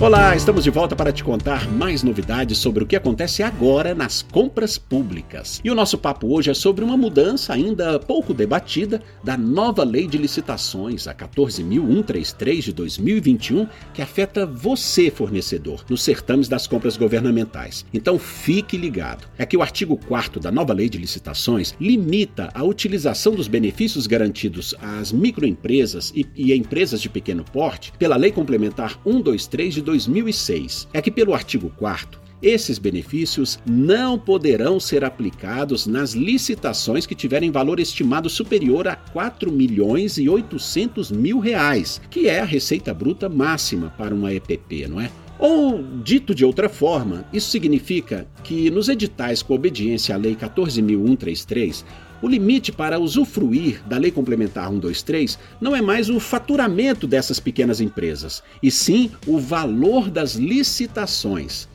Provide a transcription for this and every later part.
Olá, estamos de volta para te contar mais novidades sobre o que acontece agora nas compras públicas. E o nosso papo hoje é sobre uma mudança ainda pouco debatida da nova lei de licitações, a 14.133 de 2021, que afeta você, fornecedor, nos certames das compras governamentais. Então fique ligado. É que o artigo 4 da nova lei de licitações limita a utilização dos benefícios garantidos às microempresas e, e empresas de pequeno porte pela Lei Complementar 123 de 2006 é que, pelo artigo 4, esses benefícios não poderão ser aplicados nas licitações que tiverem valor estimado superior a 4 milhões e 800 mil reais, que é a receita bruta máxima para uma EPP, não é? Ou, dito de outra forma, isso significa que nos editais com obediência à Lei 14.133, o limite para usufruir da Lei Complementar 123 não é mais o faturamento dessas pequenas empresas, e sim o valor das licitações.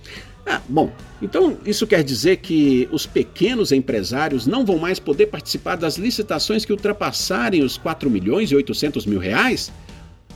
Ah, bom, então isso quer dizer que os pequenos empresários não vão mais poder participar das licitações que ultrapassarem os 4 milhões e 800 mil reais?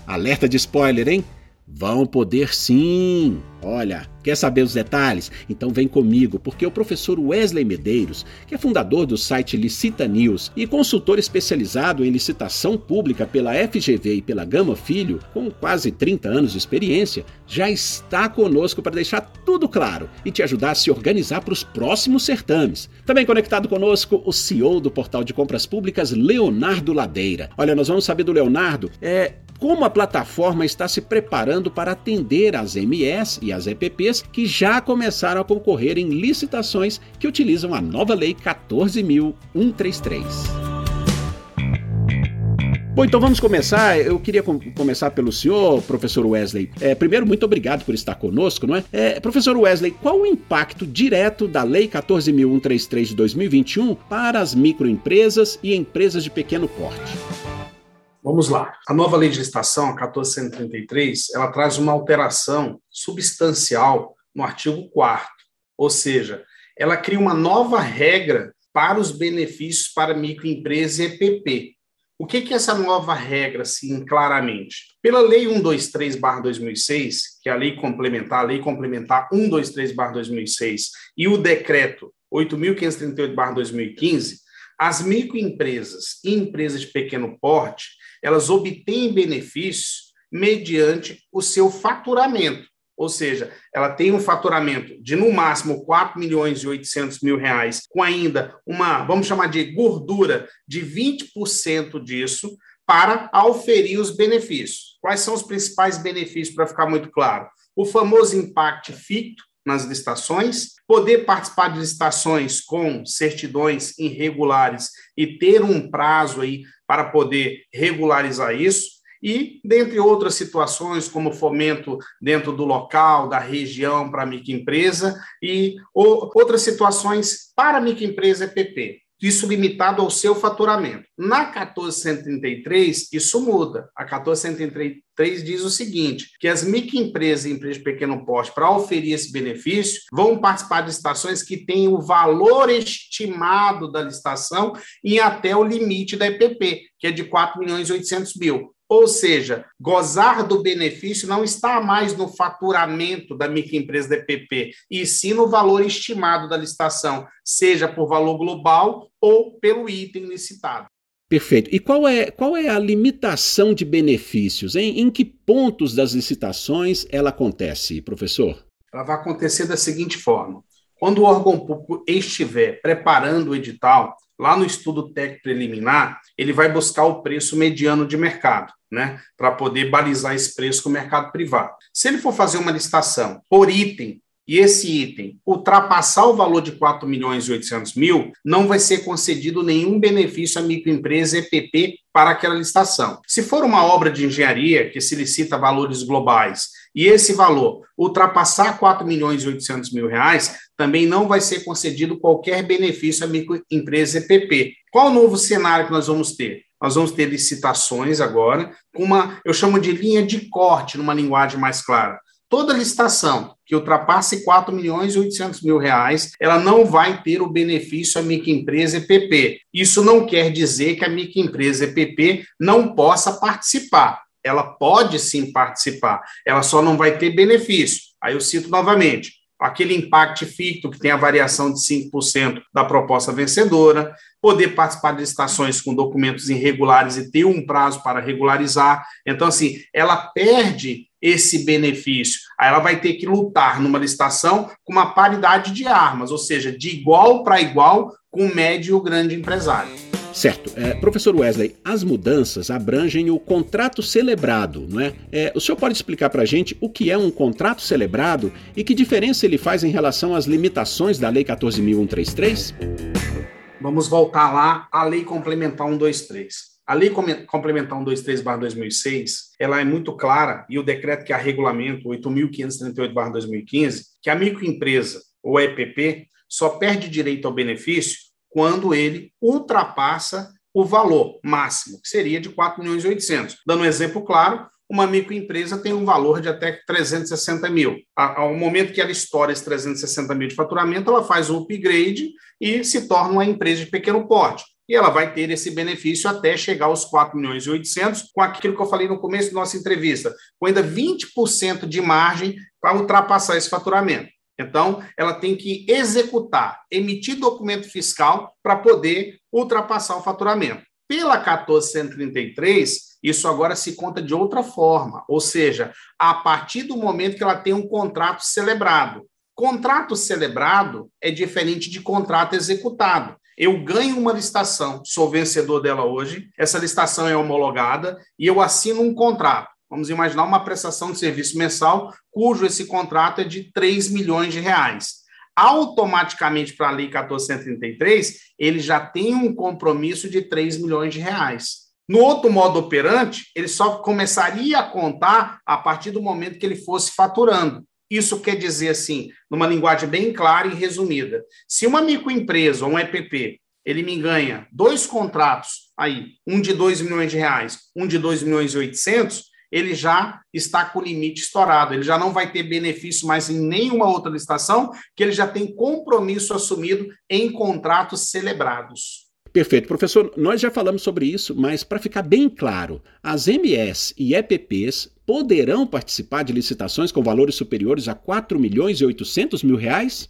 Alerta de spoiler, hein? Vão poder sim! Olha, quer saber os detalhes? Então vem comigo, porque o professor Wesley Medeiros, que é fundador do site Licita News e consultor especializado em licitação pública pela FGV e pela Gama Filho, com quase 30 anos de experiência, já está conosco para deixar tudo claro e te ajudar a se organizar para os próximos certames. Também conectado conosco o CEO do Portal de Compras Públicas, Leonardo Ladeira. Olha, nós vamos saber do Leonardo é como a plataforma está se preparando para atender as MEs e as EPPs que já começaram a concorrer em licitações que utilizam a nova Lei 14.133. Bom, então vamos começar. Eu queria com começar pelo senhor, professor Wesley. É, primeiro, muito obrigado por estar conosco, não é? é? Professor Wesley, qual o impacto direto da Lei 14.133 de 2021 para as microempresas e empresas de pequeno porte? Vamos lá. A nova lei de licitação, a 1433, ela traz uma alteração substancial no artigo 4 ou seja, ela cria uma nova regra para os benefícios para microempresa e EPP. O que, que essa nova regra, assim, claramente? Pela Lei 123-2006, que é a lei complementar, a Lei Complementar 123-2006, e o Decreto 8.538-2015, as microempresas e empresas de pequeno porte, elas obtêm benefícios mediante o seu faturamento. Ou seja, ela tem um faturamento de no máximo 4 milhões e 800 mil reais, com ainda uma, vamos chamar de gordura de 20% disso, para auferir os benefícios. Quais são os principais benefícios, para ficar muito claro? O famoso impacto ficto nas licitações, poder participar de licitações com certidões irregulares e ter um prazo aí para poder regularizar isso, e dentre outras situações, como fomento dentro do local, da região para a microempresa e outras situações para a microempresa EPP isso limitado ao seu faturamento. Na 1433, isso muda. A 1433 diz o seguinte: que as microempresas e empresas de pequeno porte, para oferir esse benefício, vão participar de licitações que têm o valor estimado da licitação em até o limite da EPP, que é de 4 milhões e 800 mil. Ou seja, gozar do benefício não está mais no faturamento da microempresa DPP, e sim no valor estimado da licitação, seja por valor global ou pelo item licitado. Perfeito. E qual é, qual é a limitação de benefícios? Em, em que pontos das licitações ela acontece, professor? Ela vai acontecer da seguinte forma: quando o órgão público estiver preparando o edital, lá no estudo técnico preliminar, ele vai buscar o preço mediano de mercado, né, para poder balizar esse preço com o mercado privado. Se ele for fazer uma licitação por item e esse item ultrapassar o valor de 4 milhões e 800 mil, não vai ser concedido nenhum benefício à microempresa EPP para aquela licitação. Se for uma obra de engenharia que se licita valores globais e esse valor ultrapassar 4 milhões e 800 mil reais, também não vai ser concedido qualquer benefício à microempresa EPP. Qual o novo cenário que nós vamos ter? Nós vamos ter licitações agora uma, eu chamo de linha de corte, numa linguagem mais clara toda licitação que ultrapasse 4 milhões e 800 mil reais, ela não vai ter o benefício a microempresa EPP. Isso não quer dizer que a microempresa EPP não possa participar. Ela pode sim participar, ela só não vai ter benefício. Aí eu cito novamente: aquele impacto ficto que tem a variação de 5% da proposta vencedora, poder participar de licitações com documentos irregulares e ter um prazo para regularizar. Então, assim, ela perde esse benefício. Aí ela vai ter que lutar numa licitação com uma paridade de armas, ou seja, de igual para igual com o médio e o grande empresário. Certo. É, professor Wesley, as mudanças abrangem o contrato celebrado, não é? é o senhor pode explicar para a gente o que é um contrato celebrado e que diferença ele faz em relação às limitações da Lei 14.133? Vamos voltar lá à Lei Complementar 123. A Lei Complementar 123/2006, ela é muito clara e o decreto que a regulamento 8538/2015, que a microempresa ou EPP só perde direito ao benefício quando ele ultrapassa o valor máximo, que seria de 4 milhões e 800. Dando um exemplo claro, uma microempresa tem um valor de até 360 mil. Ao momento que ela estoura esses 360 mil de faturamento, ela faz o upgrade e se torna uma empresa de pequeno porte. E ela vai ter esse benefício até chegar aos 4 milhões e 800, com aquilo que eu falei no começo da nossa entrevista, com ainda 20% de margem para ultrapassar esse faturamento. Então, ela tem que executar, emitir documento fiscal para poder ultrapassar o faturamento. Pela 1433, isso agora se conta de outra forma, ou seja, a partir do momento que ela tem um contrato celebrado. Contrato celebrado é diferente de contrato executado. Eu ganho uma licitação, sou vencedor dela hoje, essa licitação é homologada e eu assino um contrato. Vamos imaginar uma prestação de serviço mensal, cujo esse contrato é de 3 milhões de reais automaticamente para a Lei 1433, ele já tem um compromisso de 3 milhões de reais. No outro modo operante, ele só começaria a contar a partir do momento que ele fosse faturando. Isso quer dizer assim, numa linguagem bem clara e resumida. Se uma microempresa ou um EPP, ele me ganha dois contratos aí, um de 2 milhões de reais, um de 2 milhões e 800, ele já está com o limite estourado, ele já não vai ter benefício mais em nenhuma outra licitação, que ele já tem compromisso assumido em contratos celebrados. Perfeito. Professor, nós já falamos sobre isso, mas para ficar bem claro, as MS e EPPs poderão participar de licitações com valores superiores a 4 milhões e 800 mil reais?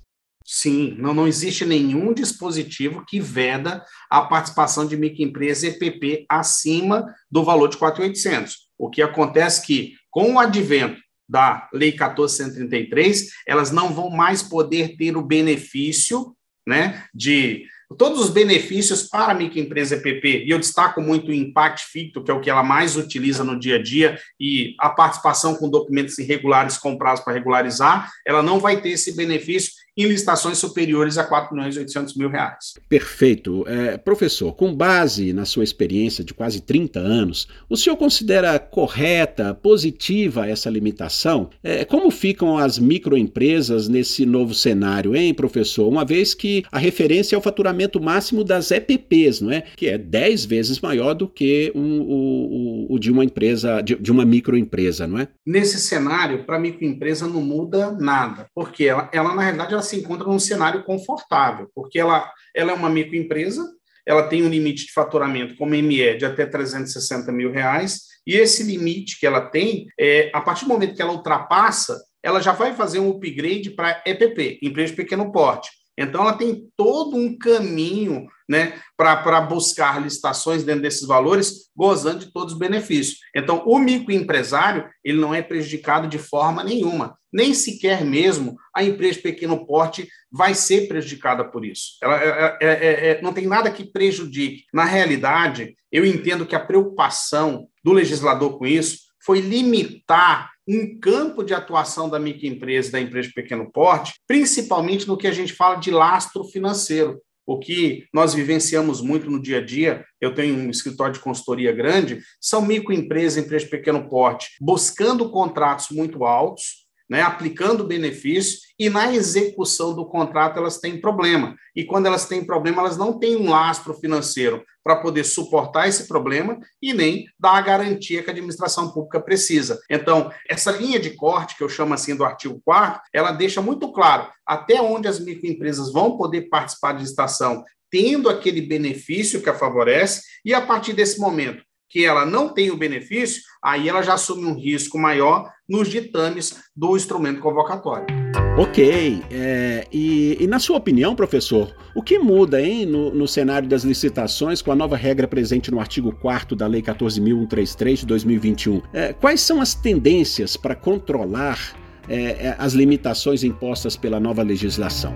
Sim, não, não existe nenhum dispositivo que veda a participação de microempresa EPP acima do valor de 4.800. O que acontece é que, com o advento da Lei 1433, elas não vão mais poder ter o benefício né, de todos os benefícios para a microempresa EPP, e eu destaco muito o Impact Ficto, que é o que ela mais utiliza no dia a dia, e a participação com documentos irregulares comprados para regularizar, ela não vai ter esse benefício em licitações superiores a 4 milhões e 800 mil reais. Perfeito. É, professor, com base na sua experiência de quase 30 anos, o senhor considera correta, positiva essa limitação? É, como ficam as microempresas nesse novo cenário, hein, professor? Uma vez que a referência é o faturamento máximo das EPPs, não é? Que é 10 vezes maior do que um, o, o, de uma empresa, de, de uma microempresa, não é? Nesse cenário, para a microempresa não muda nada, porque ela, ela na realidade, ela se encontra num cenário confortável, porque ela, ela é uma microempresa, ela tem um limite de faturamento como ME de até 360 mil reais, e esse limite que ela tem, é, a partir do momento que ela ultrapassa, ela já vai fazer um upgrade para EPP, empresa de pequeno porte. Então, ela tem todo um caminho né, para buscar licitações dentro desses valores, gozando de todos os benefícios. Então, o microempresário ele não é prejudicado de forma nenhuma, nem sequer mesmo a empresa de pequeno porte vai ser prejudicada por isso. Ela é, é, é, é, não tem nada que prejudique. Na realidade, eu entendo que a preocupação do legislador com isso foi limitar um campo de atuação da microempresa, da empresa de pequeno porte, principalmente no que a gente fala de lastro financeiro. O que nós vivenciamos muito no dia a dia, eu tenho um escritório de consultoria grande, são microempresas, empresas de pequeno porte, buscando contratos muito altos, né, aplicando benefício, e na execução do contrato elas têm problema. E quando elas têm problema, elas não têm um lastro financeiro para poder suportar esse problema e nem dar a garantia que a administração pública precisa. Então, essa linha de corte, que eu chamo assim do artigo 4 ela deixa muito claro até onde as microempresas vão poder participar de licitação tendo aquele benefício que a favorece, e a partir desse momento que ela não tem o benefício, aí ela já assume um risco maior nos ditames do instrumento convocatório. Ok. É, e, e, na sua opinião, professor, o que muda hein, no, no, cenário das licitações com a nova regra presente no artigo 4 da Lei 14.133 de 2021? É, quais são as tendências para controlar é, é, as limitações impostas pela nova legislação?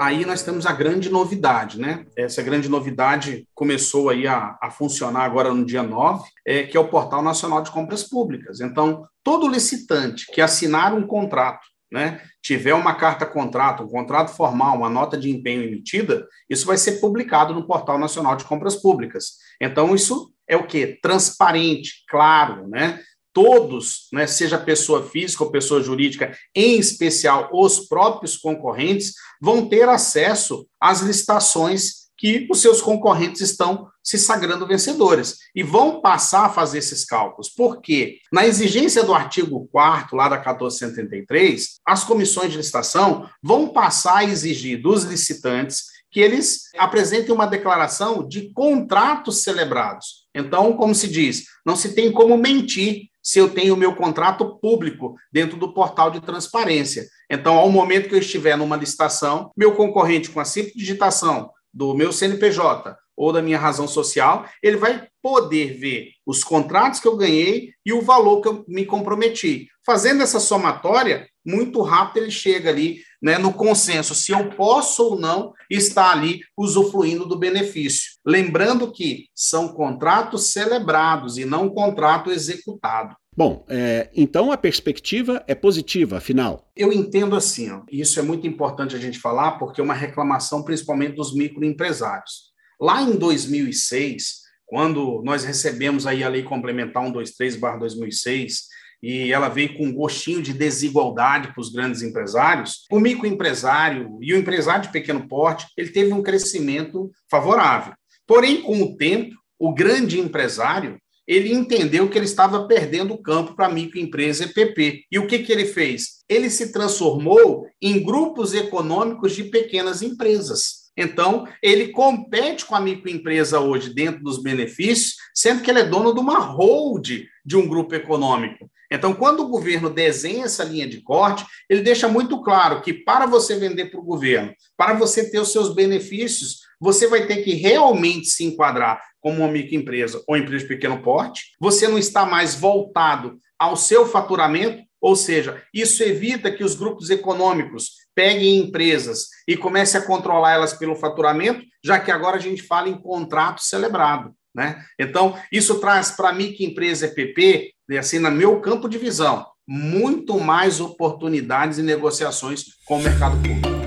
Aí nós temos a grande novidade, né? Essa grande novidade começou aí a, a funcionar agora no dia 9, é, que é o Portal Nacional de Compras Públicas. Então, todo licitante que assinar um contrato, né, tiver uma carta contrato, um contrato formal, uma nota de empenho emitida, isso vai ser publicado no Portal Nacional de Compras Públicas. Então, isso é o quê? Transparente, claro, né? Todos, né, seja pessoa física ou pessoa jurídica, em especial os próprios concorrentes, vão ter acesso às licitações que os seus concorrentes estão se sagrando vencedores e vão passar a fazer esses cálculos. Por quê? Na exigência do artigo 4 lá da 1473, as comissões de licitação vão passar a exigir dos licitantes que eles apresentem uma declaração de contratos celebrados. Então, como se diz, não se tem como mentir se eu tenho o meu contrato público dentro do portal de transparência. Então, ao momento que eu estiver numa licitação, meu concorrente com a simples digitação do meu CNPJ ou da minha razão social, ele vai poder ver os contratos que eu ganhei e o valor que eu me comprometi. Fazendo essa somatória, muito rápido ele chega ali né, no consenso se eu posso ou não estar ali usufruindo do benefício. Lembrando que são contratos celebrados e não contrato executado. Bom, é, então a perspectiva é positiva, afinal. Eu entendo assim, ó, isso é muito importante a gente falar, porque é uma reclamação principalmente dos microempresários. Lá em 2006, quando nós recebemos aí a Lei Complementar 123-2006, e ela veio com um gostinho de desigualdade para os grandes empresários, o microempresário e o empresário de pequeno porte, ele teve um crescimento favorável. Porém, com o tempo, o grande empresário, ele entendeu que ele estava perdendo o campo para microempresa EPP. E o que, que ele fez? Ele se transformou em grupos econômicos de pequenas empresas. Então, ele compete com a microempresa hoje dentro dos benefícios, sendo que ele é dono de uma hold de um grupo econômico. Então, quando o governo desenha essa linha de corte, ele deixa muito claro que para você vender para o governo, para você ter os seus benefícios, você vai ter que realmente se enquadrar como uma microempresa ou empresa de pequeno porte. Você não está mais voltado ao seu faturamento, ou seja, isso evita que os grupos econômicos peguem empresas e comecem a controlar elas pelo faturamento, já que agora a gente fala em contrato celebrado. Né? Então, isso traz para a microempresa EPP e assim, no meu campo de visão, muito mais oportunidades e negociações com o mercado público.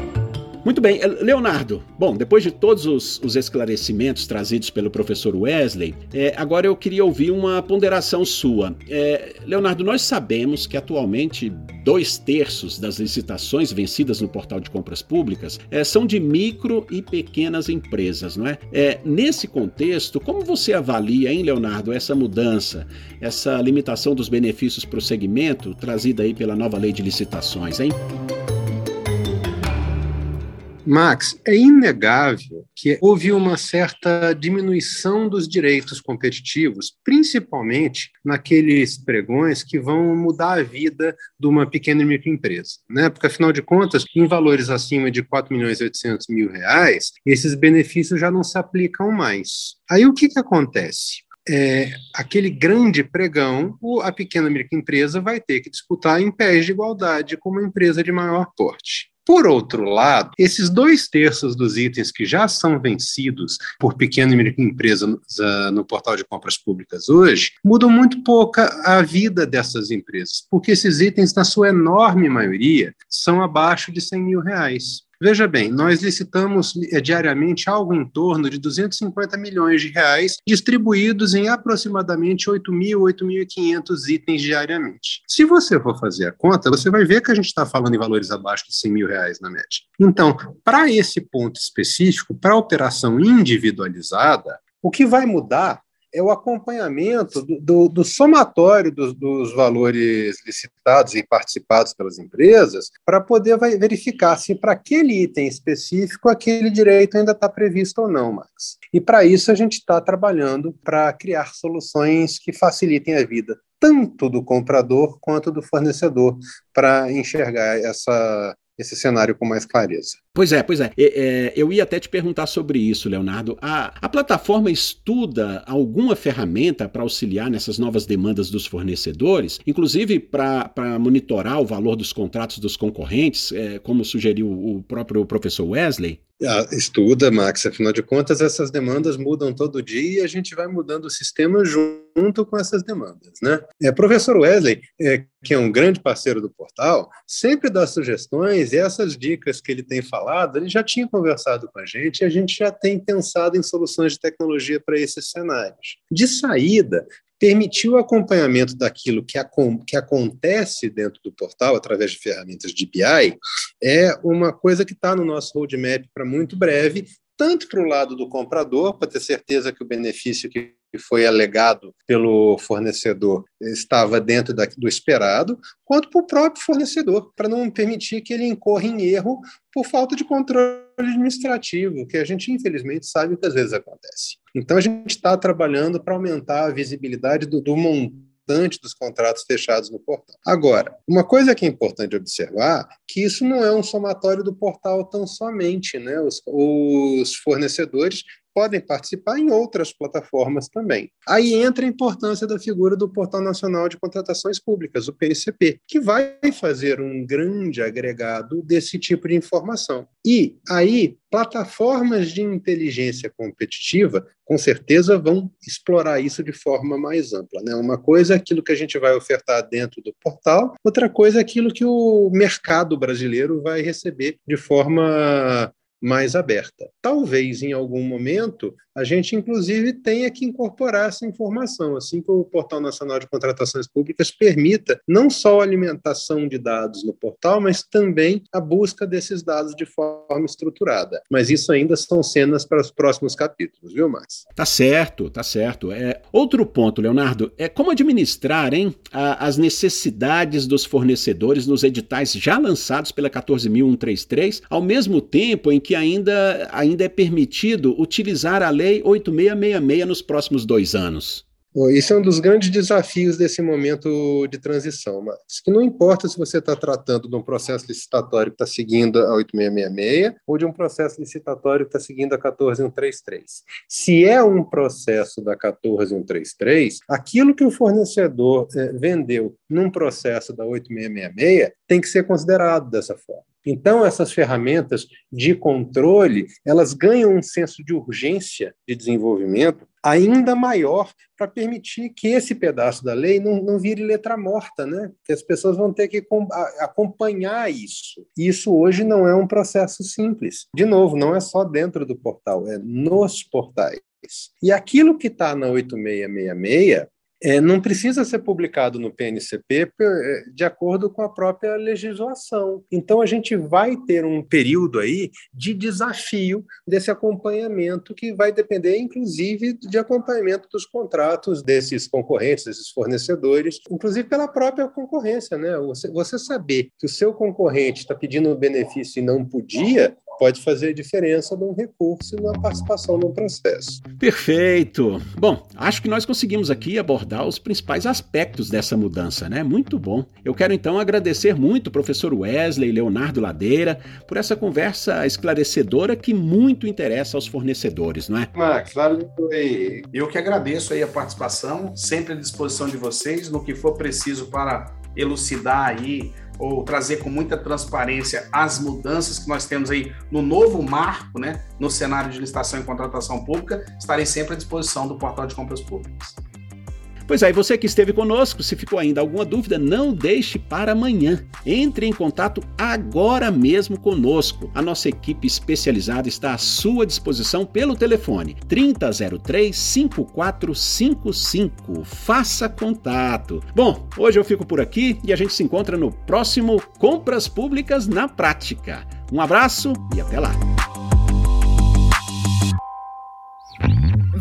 Muito bem, eh, Leonardo. Bom, depois de todos os, os esclarecimentos trazidos pelo professor Wesley, é, agora eu queria ouvir uma ponderação sua. É, Leonardo, nós sabemos que atualmente dois terços das licitações vencidas no portal de compras públicas é, são de micro e pequenas empresas, não é? Nesse contexto, como você avalia, hein, Leonardo, essa mudança, essa limitação dos benefícios para o segmento trazida aí pela nova lei de licitações, hein? Max, é inegável que houve uma certa diminuição dos direitos competitivos, principalmente naqueles pregões que vão mudar a vida de uma pequena e microempresa. Né? Porque, afinal de contas, em valores acima de 4 milhões e 800 mil reais, esses benefícios já não se aplicam mais. Aí o que, que acontece? É, aquele grande pregão, a pequena microempresa vai ter que disputar em pés de igualdade com uma empresa de maior porte. Por outro lado, esses dois terços dos itens que já são vencidos por pequena e microempresa no, no portal de compras públicas hoje mudam muito pouco a vida dessas empresas, porque esses itens, na sua enorme maioria, são abaixo de 100 mil reais. Veja bem, nós licitamos eh, diariamente algo em torno de 250 milhões de reais, distribuídos em aproximadamente 8.000, 8.500 itens diariamente. Se você for fazer a conta, você vai ver que a gente está falando em valores abaixo de 100 mil reais na média. Então, para esse ponto específico, para a operação individualizada, o que vai mudar é o acompanhamento do, do, do somatório dos, dos, valores licitados e participados pelas empresas para poder verificar se para aquele item específico aquele direito ainda está previsto ou não, Max. E para isso a gente está trabalhando para criar soluções que facilitem a vida tanto do comprador quanto do fornecedor para enxergar essa esse cenário com mais clareza. Pois é, pois é. é. Eu ia até te perguntar sobre isso, Leonardo. A, a plataforma estuda alguma ferramenta para auxiliar nessas novas demandas dos fornecedores, inclusive para monitorar o valor dos contratos dos concorrentes, é, como sugeriu o próprio professor Wesley? Estuda, Max. Afinal de contas, essas demandas mudam todo dia e a gente vai mudando o sistema junto com essas demandas, né? É, professor Wesley, é, que é um grande parceiro do portal, sempre dá sugestões e essas dicas que ele tem falado, ele já tinha conversado com a gente e a gente já tem pensado em soluções de tecnologia para esses cenários. De saída, permitir o acompanhamento daquilo que, que acontece dentro do portal através de ferramentas de BI é uma coisa que está no nosso roadmap para muito breve, tanto para o lado do comprador, para ter certeza que o benefício que foi alegado pelo fornecedor estava dentro da, do esperado, quanto para o próprio fornecedor, para não permitir que ele incorra em erro por falta de controle administrativo, que a gente infelizmente sabe que às vezes acontece. Então a gente está trabalhando para aumentar a visibilidade do, do montante dos contratos fechados no portal. Agora, uma coisa que é importante observar, que isso não é um somatório do portal tão somente, né? Os, os fornecedores podem participar em outras plataformas também. Aí entra a importância da figura do Portal Nacional de Contratações Públicas, o PNCP, que vai fazer um grande agregado desse tipo de informação. E aí, plataformas de inteligência competitiva, com certeza, vão explorar isso de forma mais ampla. Né? Uma coisa é aquilo que a gente vai ofertar dentro do portal, outra coisa é aquilo que o mercado brasileiro vai receber de forma mais aberta. Talvez em algum momento a gente, inclusive, tenha que incorporar essa informação, assim que o Portal Nacional de Contratações Públicas permita não só a alimentação de dados no portal, mas também a busca desses dados de forma estruturada. Mas isso ainda são cenas para os próximos capítulos, viu, Max? Tá certo, tá certo. É, outro ponto, Leonardo, é como administrar hein, a, as necessidades dos fornecedores nos editais já lançados pela 14.133, ao mesmo tempo em que ainda, ainda é permitido utilizar a lei Lei 8666 nos próximos dois anos? Isso é um dos grandes desafios desse momento de transição, mas que não importa se você está tratando de um processo licitatório que está seguindo a 8666 ou de um processo licitatório que está seguindo a 14133. Se é um processo da 14133, aquilo que o fornecedor eh, vendeu num processo da 8666 tem que ser considerado dessa forma. Então, essas ferramentas de controle, elas ganham um senso de urgência de desenvolvimento ainda maior para permitir que esse pedaço da lei não, não vire letra morta, né? Que as pessoas vão ter que acompanhar isso. Isso hoje não é um processo simples. De novo, não é só dentro do portal, é nos portais. E aquilo que está na 8666 é, não precisa ser publicado no PNCP é, de acordo com a própria legislação. Então, a gente vai ter um período aí de desafio desse acompanhamento, que vai depender, inclusive, de acompanhamento dos contratos desses concorrentes, desses fornecedores, inclusive pela própria concorrência. Né? Você, você saber que o seu concorrente está pedindo benefício e não podia, pode fazer diferença num recurso e na participação no processo. Perfeito. Bom, acho que nós conseguimos aqui abordar os principais aspectos dessa mudança, né? Muito bom. Eu quero então agradecer muito o professor Wesley e Leonardo Ladeira por essa conversa esclarecedora que muito interessa aos fornecedores, não é? Max, valeu aí. Eu que agradeço aí a participação, sempre à disposição de vocês no que for preciso para elucidar aí ou trazer com muita transparência as mudanças que nós temos aí no novo marco, né, no cenário de licitação e contratação pública, estarei sempre à disposição do portal de compras públicas. Pois aí, é, você que esteve conosco, se ficou ainda alguma dúvida, não deixe para amanhã. Entre em contato agora mesmo conosco. A nossa equipe especializada está à sua disposição pelo telefone 3003 5455. Faça contato. Bom, hoje eu fico por aqui e a gente se encontra no próximo Compras Públicas na Prática. Um abraço e até lá.